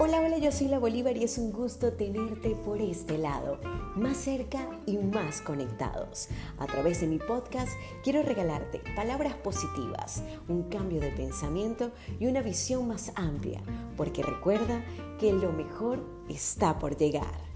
Hola, hola, yo soy la Bolívar y es un gusto tenerte por este lado, más cerca y más conectados. A través de mi podcast quiero regalarte palabras positivas, un cambio de pensamiento y una visión más amplia, porque recuerda que lo mejor está por llegar.